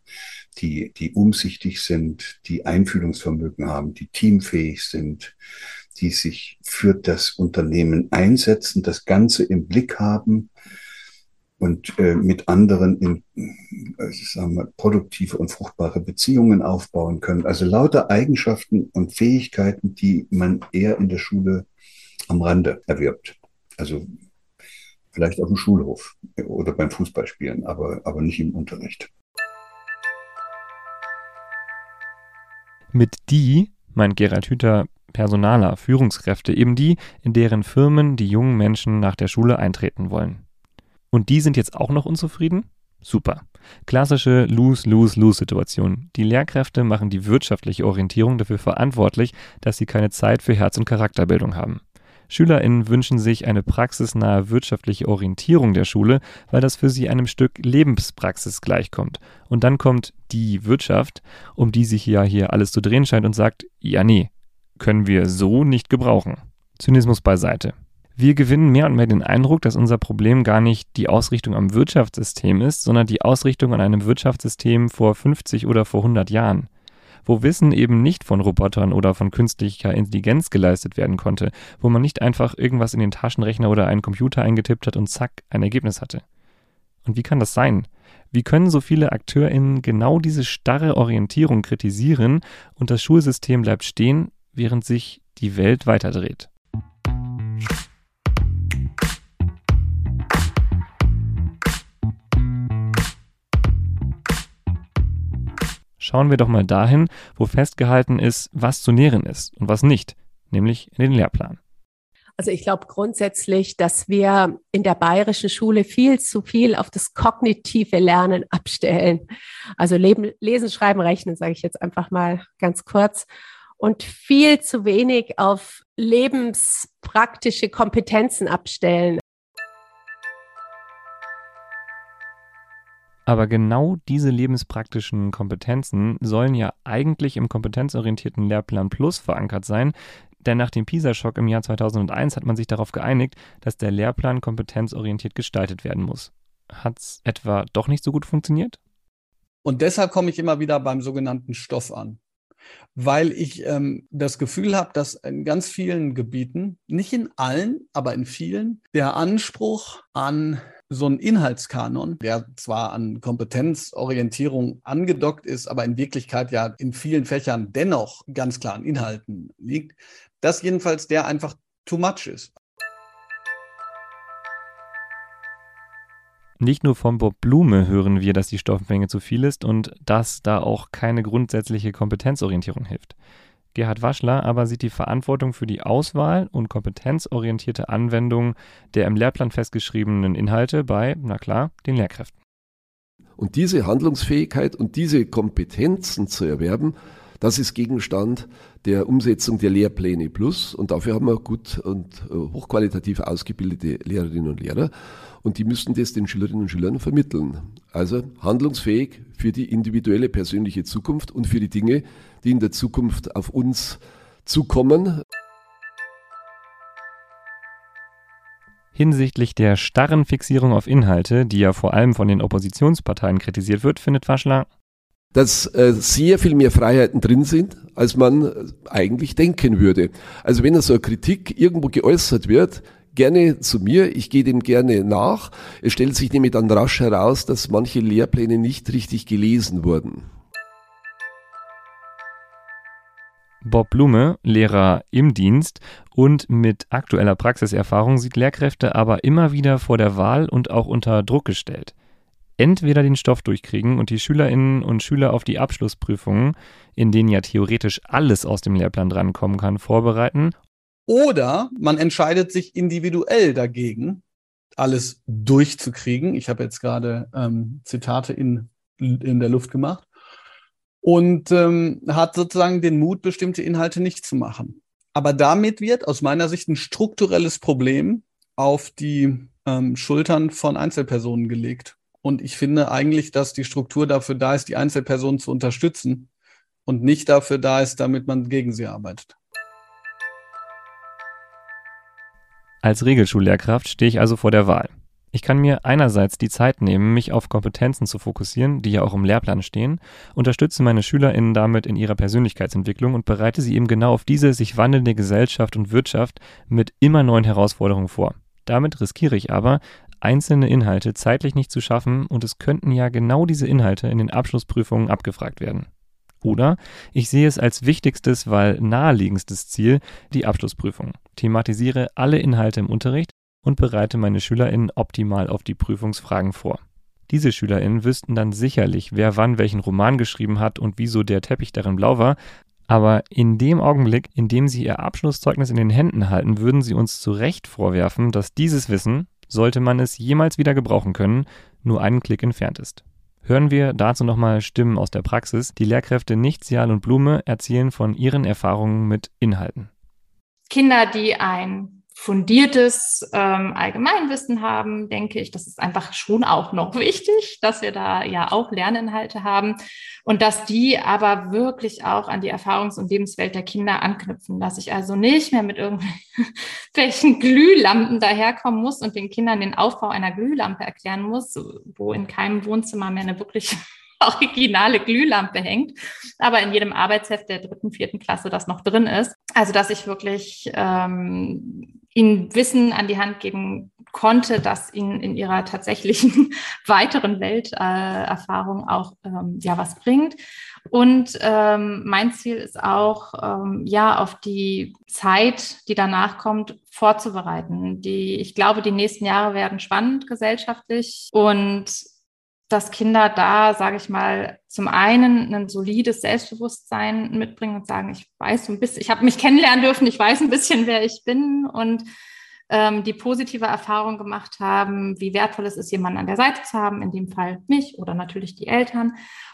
die, die umsichtig sind, die Einfühlungsvermögen haben, die teamfähig sind, die sich für das Unternehmen einsetzen, das Ganze im Blick haben und äh, mit anderen in äh, sagen wir, produktive und fruchtbare Beziehungen aufbauen können. Also lauter Eigenschaften und Fähigkeiten, die man eher in der Schule am Rande erwirbt. Also vielleicht auf dem Schulhof oder beim Fußballspielen, aber, aber nicht im Unterricht. Mit die meint Gerald Hüther Personaler, Führungskräfte, eben die, in deren Firmen die jungen Menschen nach der Schule eintreten wollen. Und die sind jetzt auch noch unzufrieden? Super. Klassische Lose-Lose-Lose-Situation. Die Lehrkräfte machen die wirtschaftliche Orientierung dafür verantwortlich, dass sie keine Zeit für Herz- und Charakterbildung haben. SchülerInnen wünschen sich eine praxisnahe wirtschaftliche Orientierung der Schule, weil das für sie einem Stück Lebenspraxis gleichkommt. Und dann kommt die Wirtschaft, um die sich ja hier alles zu drehen scheint und sagt, ja nee, können wir so nicht gebrauchen. Zynismus beiseite. Wir gewinnen mehr und mehr den Eindruck, dass unser Problem gar nicht die Ausrichtung am Wirtschaftssystem ist, sondern die Ausrichtung an einem Wirtschaftssystem vor 50 oder vor 100 Jahren, wo Wissen eben nicht von Robotern oder von künstlicher Intelligenz geleistet werden konnte, wo man nicht einfach irgendwas in den Taschenrechner oder einen Computer eingetippt hat und zack, ein Ergebnis hatte. Und wie kann das sein? Wie können so viele AkteurInnen genau diese starre Orientierung kritisieren und das Schulsystem bleibt stehen, während sich die Welt weiterdreht? Schauen wir doch mal dahin, wo festgehalten ist, was zu nähren ist und was nicht, nämlich in den Lehrplan. Also ich glaube grundsätzlich, dass wir in der bayerischen Schule viel zu viel auf das kognitive Lernen abstellen. Also Leben, Lesen, Schreiben, Rechnen, sage ich jetzt einfach mal ganz kurz. Und viel zu wenig auf lebenspraktische Kompetenzen abstellen. Aber genau diese lebenspraktischen Kompetenzen sollen ja eigentlich im kompetenzorientierten Lehrplan Plus verankert sein, denn nach dem PISA-Schock im Jahr 2001 hat man sich darauf geeinigt, dass der Lehrplan kompetenzorientiert gestaltet werden muss. Hat's etwa doch nicht so gut funktioniert? Und deshalb komme ich immer wieder beim sogenannten Stoff an. Weil ich ähm, das Gefühl habe, dass in ganz vielen Gebieten, nicht in allen, aber in vielen, der Anspruch an so einen Inhaltskanon, der zwar an Kompetenzorientierung angedockt ist, aber in Wirklichkeit ja in vielen Fächern dennoch ganz klar an Inhalten liegt, dass jedenfalls der einfach too much ist. Nicht nur von Bob Blume hören wir, dass die Stoffmenge zu viel ist und dass da auch keine grundsätzliche Kompetenzorientierung hilft. Gerhard Waschler aber sieht die Verantwortung für die Auswahl und kompetenzorientierte Anwendung der im Lehrplan festgeschriebenen Inhalte bei, na klar, den Lehrkräften. Und diese Handlungsfähigkeit und diese Kompetenzen zu erwerben, das ist Gegenstand der Umsetzung der Lehrpläne Plus. Und dafür haben wir gut und äh, hochqualitativ ausgebildete Lehrerinnen und Lehrer. Und die müssten das den Schülerinnen und Schülern vermitteln. Also handlungsfähig für die individuelle persönliche Zukunft und für die Dinge, die in der Zukunft auf uns zukommen. Hinsichtlich der starren Fixierung auf Inhalte, die ja vor allem von den Oppositionsparteien kritisiert wird, findet Waschler, dass äh, sehr viel mehr Freiheiten drin sind, als man eigentlich denken würde. Also wenn so eine Kritik irgendwo geäußert wird, gerne zu mir, ich gehe dem gerne nach. Es stellt sich nämlich dann rasch heraus, dass manche Lehrpläne nicht richtig gelesen wurden. Bob Blume, Lehrer im Dienst und mit aktueller Praxiserfahrung, sieht Lehrkräfte aber immer wieder vor der Wahl und auch unter Druck gestellt. Entweder den Stoff durchkriegen und die Schülerinnen und Schüler auf die Abschlussprüfungen, in denen ja theoretisch alles aus dem Lehrplan drankommen kann, vorbereiten. Oder man entscheidet sich individuell dagegen, alles durchzukriegen. Ich habe jetzt gerade ähm, Zitate in, in der Luft gemacht und ähm, hat sozusagen den Mut, bestimmte Inhalte nicht zu machen. Aber damit wird aus meiner Sicht ein strukturelles Problem auf die ähm, Schultern von Einzelpersonen gelegt. Und ich finde eigentlich, dass die Struktur dafür da ist, die Einzelpersonen zu unterstützen und nicht dafür da ist, damit man gegen sie arbeitet. Als Regelschullehrkraft stehe ich also vor der Wahl. Ich kann mir einerseits die Zeit nehmen, mich auf Kompetenzen zu fokussieren, die ja auch im Lehrplan stehen, unterstütze meine SchülerInnen damit in ihrer Persönlichkeitsentwicklung und bereite sie eben genau auf diese sich wandelnde Gesellschaft und Wirtschaft mit immer neuen Herausforderungen vor. Damit riskiere ich aber, einzelne Inhalte zeitlich nicht zu schaffen und es könnten ja genau diese Inhalte in den Abschlussprüfungen abgefragt werden. Oder ich sehe es als wichtigstes, weil naheliegendstes Ziel die Abschlussprüfung. Thematisiere alle Inhalte im Unterricht und bereite meine SchülerInnen optimal auf die Prüfungsfragen vor. Diese SchülerInnen wüssten dann sicherlich, wer wann welchen Roman geschrieben hat und wieso der Teppich darin blau war, aber in dem Augenblick, in dem sie ihr Abschlusszeugnis in den Händen halten, würden sie uns zu Recht vorwerfen, dass dieses Wissen, sollte man es jemals wieder gebrauchen können, nur einen Klick entfernt ist. Hören wir dazu nochmal Stimmen aus der Praxis. Die Lehrkräfte Nichtzial und Blume erzählen von ihren Erfahrungen mit Inhalten. Kinder, die ein fundiertes ähm, Allgemeinwissen haben, denke ich, das ist einfach schon auch noch wichtig, dass wir da ja auch Lerninhalte haben und dass die aber wirklich auch an die Erfahrungs- und Lebenswelt der Kinder anknüpfen, dass ich also nicht mehr mit irgendwelchen Glühlampen daherkommen muss und den Kindern den Aufbau einer Glühlampe erklären muss, wo in keinem Wohnzimmer mehr eine wirklich originale Glühlampe hängt, aber in jedem Arbeitsheft der dritten, vierten Klasse das noch drin ist. Also dass ich wirklich ähm, ihnen Wissen an die Hand geben konnte, das ihnen in ihrer tatsächlichen weiteren Welterfahrung äh, auch ähm, ja was bringt. Und ähm, mein Ziel ist auch, ähm, ja, auf die Zeit, die danach kommt, vorzubereiten. Die, ich glaube, die nächsten Jahre werden spannend gesellschaftlich und dass Kinder da, sage ich mal, zum einen ein solides Selbstbewusstsein mitbringen und sagen, ich weiß ein bisschen, ich habe mich kennenlernen dürfen, ich weiß ein bisschen, wer ich bin und ähm, die positive Erfahrung gemacht haben, wie wertvoll es ist, jemanden an der Seite zu haben, in dem Fall mich oder natürlich die Eltern.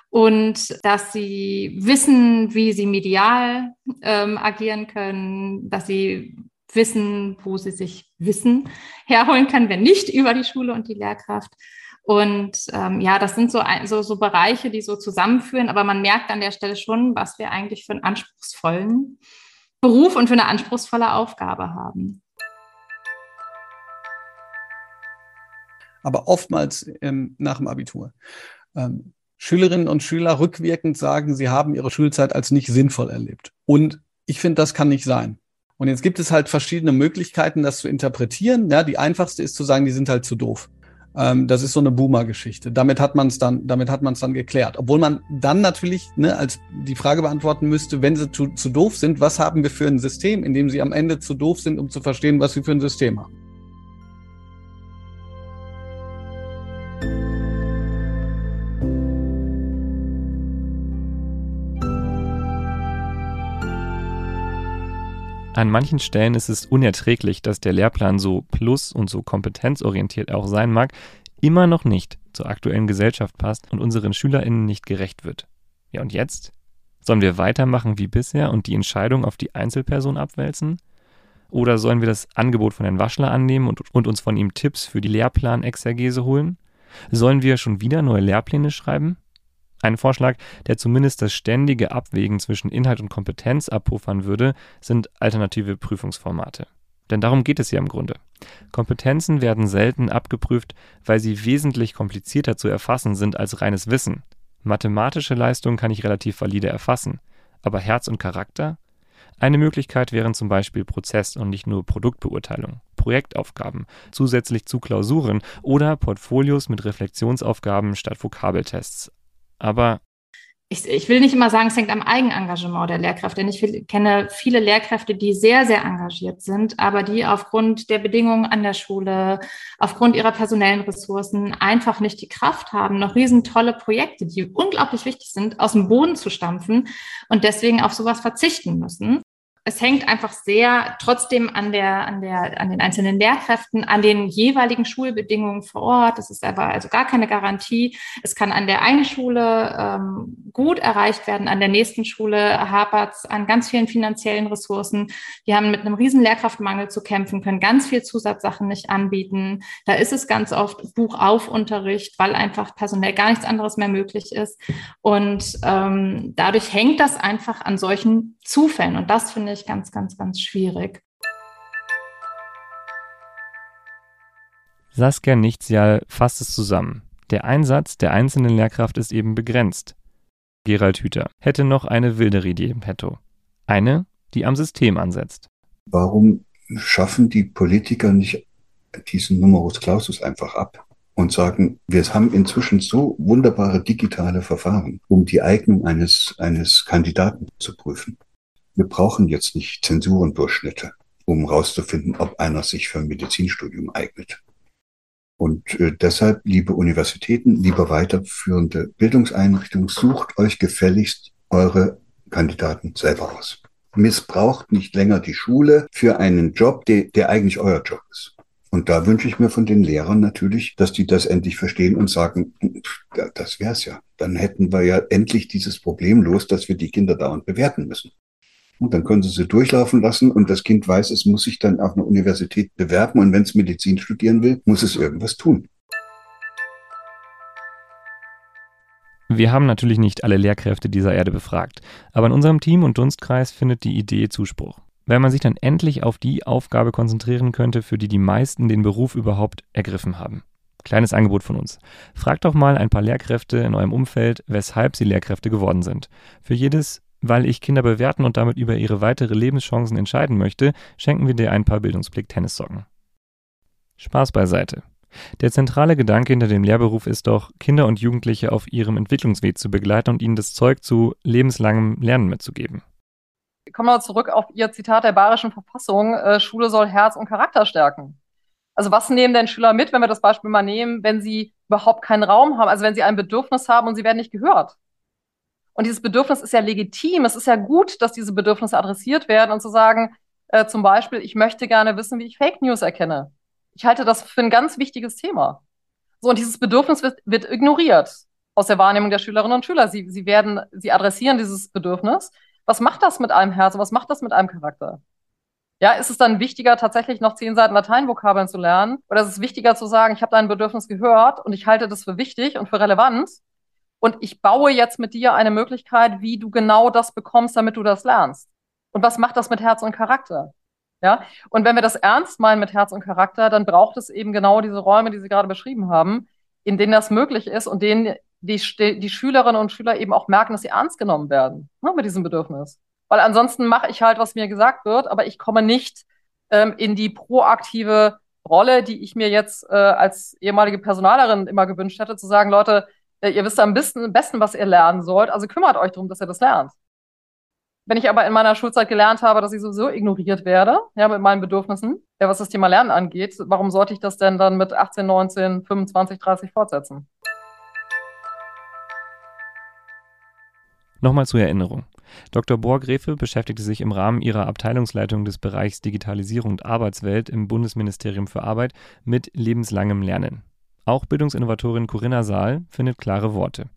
Und dass sie wissen, wie sie medial ähm, agieren können, dass sie wissen, wo sie sich Wissen herholen können, wenn nicht über die Schule und die Lehrkraft Und ähm, ja, das sind so, so, so Bereiche, die so zusammenführen, aber man merkt an der Stelle schon, was wir eigentlich für einen anspruchsvollen Beruf und für eine anspruchsvolle Aufgabe haben. Aber oftmals ähm, nach dem Abitur. Ähm, Schülerinnen und Schüler rückwirkend sagen, sie haben ihre Schulzeit als nicht sinnvoll erlebt. Und ich finde, das kann nicht sein. Und jetzt gibt es halt verschiedene Möglichkeiten, das zu interpretieren. Ja, die einfachste ist zu sagen, die sind halt zu doof. Ähm, das ist so eine Boomer-Geschichte. Damit hat man es dann, damit hat man es dann geklärt. Obwohl man dann natürlich ne, als die Frage beantworten müsste, wenn sie zu, zu doof sind, was haben wir für ein System, in dem sie am Ende zu doof sind, um zu verstehen, was sie für ein System haben. An manchen Stellen ist es unerträglich, dass der Lehrplan so plus- und so kompetenzorientiert auch sein mag, immer noch nicht zur aktuellen Gesellschaft passt und unseren SchülerInnen nicht gerecht wird. Ja, und jetzt? Sollen wir weitermachen wie bisher und die Entscheidung auf die Einzelperson abwälzen? Oder sollen wir das Angebot von Herrn Waschler annehmen und, und uns von ihm Tipps für die Lehrplanexergese holen? Sollen wir schon wieder neue Lehrpläne schreiben? Ein Vorschlag, der zumindest das ständige Abwägen zwischen Inhalt und Kompetenz abpuffern würde, sind alternative Prüfungsformate. Denn darum geht es ja im Grunde. Kompetenzen werden selten abgeprüft, weil sie wesentlich komplizierter zu erfassen sind als reines Wissen. Mathematische Leistungen kann ich relativ valide erfassen, aber Herz und Charakter? Eine Möglichkeit wären zum Beispiel Prozess- und nicht nur Produktbeurteilung, Projektaufgaben, zusätzlich zu Klausuren oder Portfolios mit Reflexionsaufgaben statt Vokabeltests, aber ich, ich, will nicht immer sagen, es hängt am Eigenengagement der Lehrkräfte, denn ich will, kenne viele Lehrkräfte, die sehr, sehr engagiert sind, aber die aufgrund der Bedingungen an der Schule, aufgrund ihrer personellen Ressourcen einfach nicht die Kraft haben, noch riesen tolle Projekte, die unglaublich wichtig sind, aus dem Boden zu stampfen und deswegen auf sowas verzichten müssen es hängt einfach sehr trotzdem an der, an der, an den einzelnen Lehrkräften, an den jeweiligen Schulbedingungen vor Ort. Das ist aber also gar keine Garantie. Es kann an der einen Schule ähm, gut erreicht werden, an der nächsten Schule hapert es an ganz vielen finanziellen Ressourcen. Die haben mit einem riesen Lehrkraftmangel zu kämpfen, können ganz viel Zusatzsachen nicht anbieten. Da ist es ganz oft Buchaufunterricht, weil einfach personell gar nichts anderes mehr möglich ist. Und ähm, dadurch hängt das einfach an solchen Zufällen. Und das finde ich ganz, ganz, ganz schwierig. Saskia Nichtsjahl fasst es zusammen. Der Einsatz der einzelnen Lehrkraft ist eben begrenzt. Gerald Hüther hätte noch eine wildere Idee im Petto. Eine, die am System ansetzt. Warum schaffen die Politiker nicht diesen Numerus Clausus einfach ab und sagen, wir haben inzwischen so wunderbare digitale Verfahren, um die Eignung eines, eines Kandidaten zu prüfen. Wir brauchen jetzt nicht Zensurendurchschnitte, um herauszufinden, ob einer sich für ein Medizinstudium eignet. Und äh, deshalb, liebe Universitäten, liebe weiterführende Bildungseinrichtungen, sucht euch gefälligst eure Kandidaten selber aus. Missbraucht nicht länger die Schule für einen Job, der, der eigentlich euer Job ist. Und da wünsche ich mir von den Lehrern natürlich, dass die das endlich verstehen und sagen, das wär's ja. Dann hätten wir ja endlich dieses Problem los, dass wir die Kinder dauernd bewerten müssen. Und dann können Sie sie durchlaufen lassen und das Kind weiß, es muss sich dann auf eine Universität bewerben und wenn es Medizin studieren will, muss es irgendwas tun. Wir haben natürlich nicht alle Lehrkräfte dieser Erde befragt, aber in unserem Team und Dunstkreis findet die Idee Zuspruch. Wenn man sich dann endlich auf die Aufgabe konzentrieren könnte, für die die meisten den Beruf überhaupt ergriffen haben. Kleines Angebot von uns. Fragt doch mal ein paar Lehrkräfte in eurem Umfeld, weshalb sie Lehrkräfte geworden sind. Für jedes weil ich Kinder bewerten und damit über ihre weitere Lebenschancen entscheiden möchte, schenken wir dir ein paar Bildungsblick Tennissocken. Spaß beiseite. Der zentrale Gedanke hinter dem Lehrberuf ist doch, Kinder und Jugendliche auf ihrem Entwicklungsweg zu begleiten und ihnen das Zeug zu lebenslangem Lernen mitzugeben. Kommen wir zurück auf Ihr Zitat der Bayerischen Verfassung, äh, Schule soll Herz und Charakter stärken. Also was nehmen denn Schüler mit, wenn wir das Beispiel mal nehmen, wenn sie überhaupt keinen Raum haben, also wenn sie ein Bedürfnis haben und sie werden nicht gehört? Und dieses Bedürfnis ist ja legitim. Es ist ja gut, dass diese Bedürfnisse adressiert werden und zu sagen, äh, zum Beispiel, ich möchte gerne wissen, wie ich Fake News erkenne. Ich halte das für ein ganz wichtiges Thema. So, und dieses Bedürfnis wird, wird ignoriert aus der Wahrnehmung der Schülerinnen und Schüler. Sie, sie werden, sie adressieren dieses Bedürfnis. Was macht das mit einem Herzen? Was macht das mit einem Charakter? Ja, ist es dann wichtiger, tatsächlich noch zehn Seiten Lateinvokabeln zu lernen? Oder ist es wichtiger zu sagen, ich habe dein Bedürfnis gehört und ich halte das für wichtig und für relevant? Und ich baue jetzt mit dir eine Möglichkeit, wie du genau das bekommst, damit du das lernst. Und was macht das mit Herz und Charakter? Ja, und wenn wir das ernst meinen mit Herz und Charakter, dann braucht es eben genau diese Räume, die Sie gerade beschrieben haben, in denen das möglich ist und denen die, die Schülerinnen und Schüler eben auch merken, dass sie ernst genommen werden ne, mit diesem Bedürfnis. Weil ansonsten mache ich halt, was mir gesagt wird, aber ich komme nicht ähm, in die proaktive Rolle, die ich mir jetzt äh, als ehemalige Personalerin immer gewünscht hätte, zu sagen, Leute, ihr wisst am besten, besten, was ihr lernen sollt, also kümmert euch darum, dass ihr das lernt. Wenn ich aber in meiner Schulzeit gelernt habe, dass ich sowieso ignoriert werde, ja, mit meinen Bedürfnissen, ja, was das Thema Lernen angeht, warum sollte ich das denn dann mit 18, 19, 25, 30 fortsetzen? Nochmal zur Erinnerung. Dr. Bohrgräfe beschäftigte sich im Rahmen ihrer Abteilungsleitung des Bereichs Digitalisierung und Arbeitswelt im Bundesministerium für Arbeit mit lebenslangem Lernen. Auch Bildungsinnovatorin Corinna Saal findet klare Worte.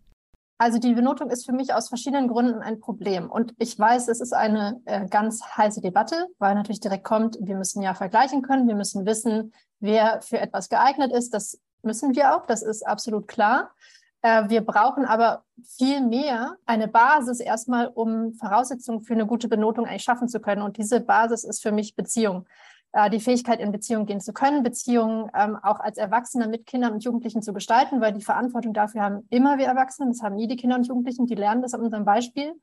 Also die Benotung ist für mich aus verschiedenen Gründen ein Problem. Und ich weiß, es ist eine äh, ganz heiße Debatte, weil natürlich direkt kommt, wir müssen ja vergleichen können, wir müssen wissen, wer für etwas geeignet ist. Das müssen wir auch, das ist absolut klar. Äh, wir brauchen aber viel mehr eine Basis erstmal, um Voraussetzungen für eine gute Benotung eigentlich schaffen zu können. Und diese Basis ist für mich Beziehung. Äh, die Fähigkeit, in Beziehungen gehen zu können, Beziehungen ähm, auch als Erwachsener mit Kindern und Jugendlichen zu gestalten, weil die Verantwortung dafür haben immer wir Erwachsenen, das haben nie die Kinder und Jugendlichen, die lernen das an unserem Beispiel.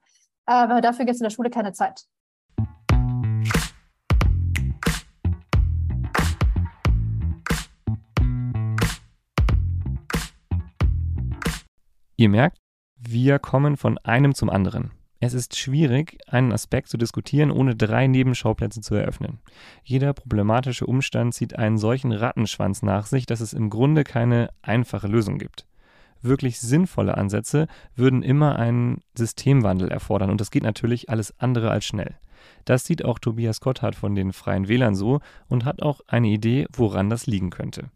Aber dafür gibt es in der Schule keine Zeit. Ihr merkt, wir kommen von einem zum anderen. Es ist schwierig, einen Aspekt zu diskutieren, ohne drei Nebenschauplätze zu eröffnen. Jeder problematische Umstand zieht einen solchen Rattenschwanz nach sich, dass es im Grunde keine einfache Lösung gibt. Wirklich sinnvolle Ansätze würden immer einen Systemwandel erfordern und das geht natürlich alles andere als schnell. Das sieht auch Tobias Gotthard von den Freien Wählern so und hat auch eine Idee, woran das liegen könnte.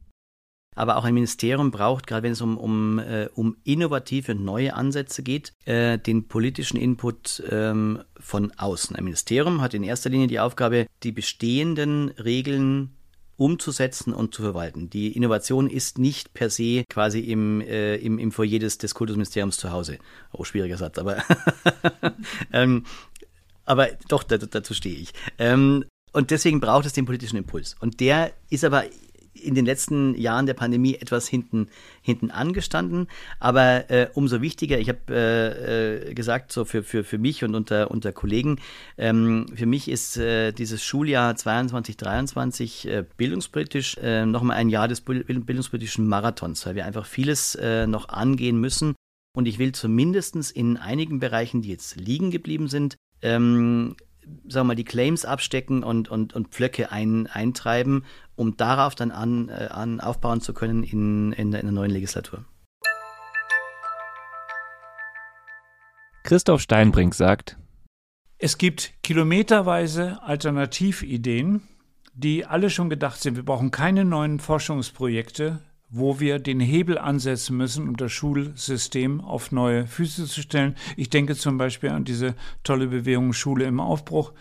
Aber auch ein Ministerium braucht, gerade wenn es um, um, äh, um innovative neue Ansätze geht, äh, den politischen Input ähm, von außen. Ein Ministerium hat in erster Linie die Aufgabe, die bestehenden Regeln umzusetzen und zu verwalten. Die Innovation ist nicht per se quasi im, äh, im, im Foyer des, des Kultusministeriums zu Hause. Oh, schwieriger Satz, aber, ähm, aber doch, dazu stehe ich. Ähm, und deswegen braucht es den politischen Impuls. Und der ist aber in den letzten Jahren der Pandemie etwas hinten, hinten angestanden. Aber äh, umso wichtiger, ich habe äh, äh, gesagt, so für, für, für mich und unter, unter Kollegen, ähm, für mich ist äh, dieses Schuljahr 22, 23 äh, bildungspolitisch äh, nochmal ein Jahr des bildungspolitischen Marathons, weil wir einfach vieles äh, noch angehen müssen. Und ich will zumindest in einigen Bereichen, die jetzt liegen geblieben sind, ähm, sagen wir mal, die Claims abstecken und, und, und Pflöcke ein, eintreiben, um darauf dann an, äh, an aufbauen zu können in, in, in der neuen Legislatur. Christoph Steinbrink sagt, es gibt kilometerweise Alternativideen, die alle schon gedacht sind. Wir brauchen keine neuen Forschungsprojekte wo wir den Hebel ansetzen müssen, um das Schulsystem auf neue Füße zu stellen. Ich denke zum Beispiel an diese tolle Bewegung Schule im Aufbruch.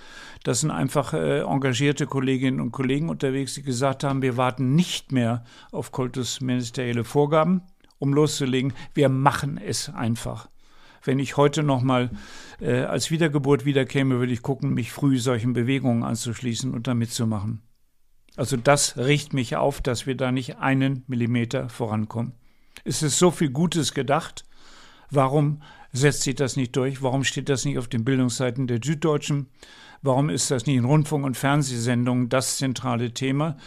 Das sind einfach äh, engagierte Kolleginnen und Kollegen unterwegs, die gesagt haben, wir warten nicht mehr auf kultusministerielle Vorgaben, um loszulegen. Wir machen es einfach. Wenn ich heute nochmal äh, als Wiedergeburt wiederkäme, würde ich gucken, mich früh solchen Bewegungen anzuschließen und da mitzumachen. Also das riecht mich auf, dass wir da nicht einen Millimeter vorankommen. Es ist so viel Gutes gedacht. Warum setzt sich das nicht durch? Warum steht das nicht auf den Bildungsseiten der Süddeutschen? Warum ist das nicht in Rundfunk- und Fernsehsendungen das zentrale Thema?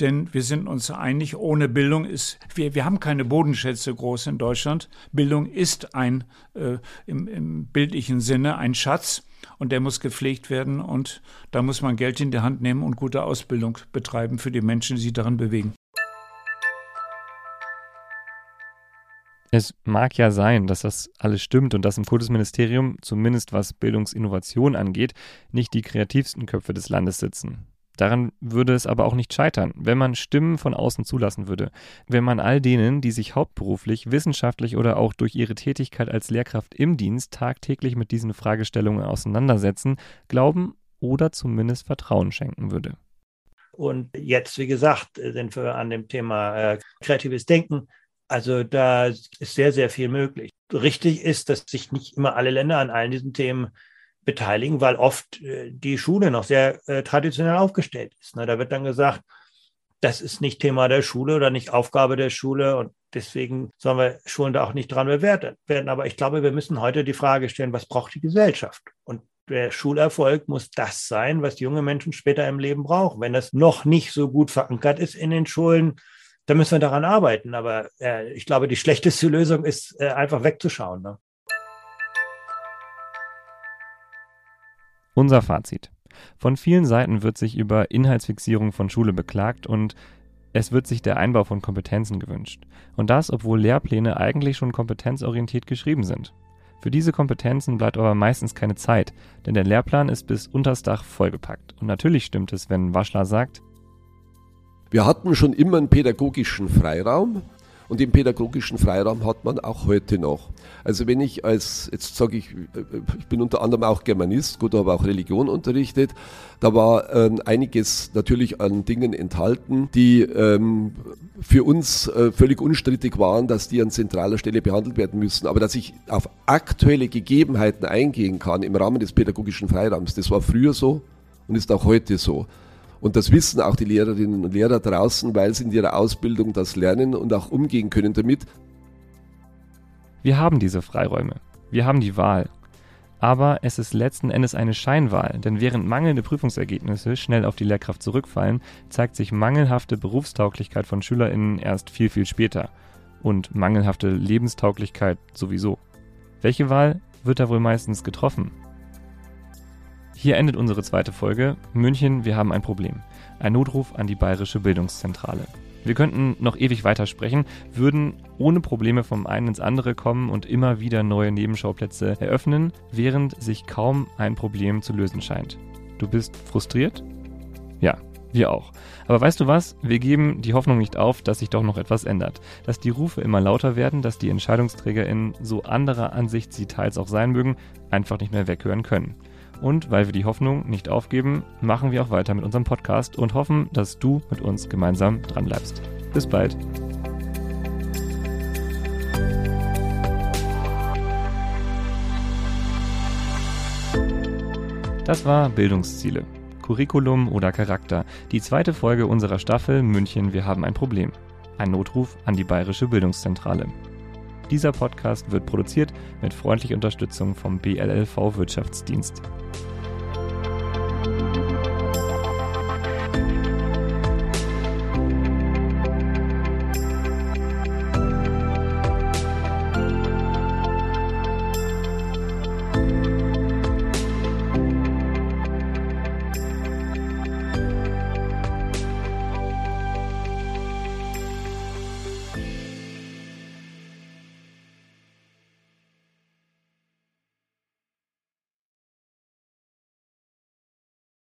Denn wir sind uns einig, ohne Bildung ist, wir, wir haben keine Bodenschätze groß in Deutschland. Bildung ist ein, äh, im, im bildlichen Sinne, ein Schatz und der muss gepflegt werden und da muss man Geld in die Hand nehmen und gute Ausbildung betreiben für die Menschen, die sich darin bewegen. Es mag ja sein, dass das alles stimmt und dass im Kultusministerium, zumindest was Bildungsinnovation angeht, nicht die kreativsten Köpfe des Landes sitzen. Daran würde es aber auch nicht scheitern, wenn man Stimmen von außen zulassen würde, wenn man all denen, die sich hauptberuflich, wissenschaftlich oder auch durch ihre Tätigkeit als Lehrkraft im Dienst tagtäglich mit diesen Fragestellungen auseinandersetzen, Glauben oder zumindest Vertrauen schenken würde. Und jetzt, wie gesagt, sind wir an dem Thema äh, kreatives Denken. Also da ist sehr, sehr viel möglich. Richtig ist, dass sich nicht immer alle Länder an allen diesen Themen beteiligen, weil oft äh, die Schule noch sehr äh, traditionell aufgestellt ist. Ne? Da wird dann gesagt, das ist nicht Thema der Schule oder nicht Aufgabe der Schule und deswegen sollen wir Schulen da auch nicht dran bewertet werden. Aber ich glaube, wir müssen heute die Frage stellen, was braucht die Gesellschaft? Und der Schulerfolg muss das sein, was junge Menschen später im Leben brauchen. Wenn das noch nicht so gut verankert ist in den Schulen, dann müssen wir daran arbeiten. Aber äh, ich glaube, die schlechteste Lösung ist, äh, einfach wegzuschauen. Ne? Unser Fazit. Von vielen Seiten wird sich über Inhaltsfixierung von Schule beklagt und es wird sich der Einbau von Kompetenzen gewünscht. Und das, obwohl Lehrpläne eigentlich schon kompetenzorientiert geschrieben sind. Für diese Kompetenzen bleibt aber meistens keine Zeit, denn der Lehrplan ist bis unters Dach vollgepackt. Und natürlich stimmt es, wenn Waschler sagt, wir hatten schon immer einen pädagogischen Freiraum und den pädagogischen Freiraum hat man auch heute noch. Also wenn ich als, jetzt sage ich, ich bin unter anderem auch Germanist, gut, habe auch Religion unterrichtet, da war äh, einiges natürlich an Dingen enthalten, die ähm, für uns äh, völlig unstrittig waren, dass die an zentraler Stelle behandelt werden müssen. Aber dass ich auf aktuelle Gegebenheiten eingehen kann im Rahmen des pädagogischen Freiraums, das war früher so und ist auch heute so. Und das wissen auch die Lehrerinnen und Lehrer draußen, weil sie in ihrer Ausbildung das lernen und auch umgehen können damit. Wir haben diese Freiräume. Wir haben die Wahl. Aber es ist letzten Endes eine Scheinwahl, denn während mangelnde Prüfungsergebnisse schnell auf die Lehrkraft zurückfallen, zeigt sich mangelhafte Berufstauglichkeit von SchülerInnen erst viel, viel später. Und mangelhafte Lebenstauglichkeit sowieso. Welche Wahl wird da wohl meistens getroffen? Hier endet unsere zweite Folge. München, wir haben ein Problem. Ein Notruf an die Bayerische Bildungszentrale. Wir könnten noch ewig weitersprechen, würden ohne Probleme vom einen ins andere kommen und immer wieder neue Nebenschauplätze eröffnen, während sich kaum ein Problem zu lösen scheint. Du bist frustriert? Ja, wir auch. Aber weißt du was? Wir geben die Hoffnung nicht auf, dass sich doch noch etwas ändert. Dass die Rufe immer lauter werden, dass die EntscheidungsträgerInnen, so anderer Ansicht sie teils auch sein mögen, einfach nicht mehr weghören können. Und weil wir die Hoffnung nicht aufgeben, machen wir auch weiter mit unserem Podcast und hoffen, dass du mit uns gemeinsam dranbleibst. Bis bald. Das war Bildungsziele. Curriculum oder Charakter. Die zweite Folge unserer Staffel München, wir haben ein Problem. Ein Notruf an die Bayerische Bildungszentrale. Dieser Podcast wird produziert mit freundlicher Unterstützung vom BLLV Wirtschaftsdienst.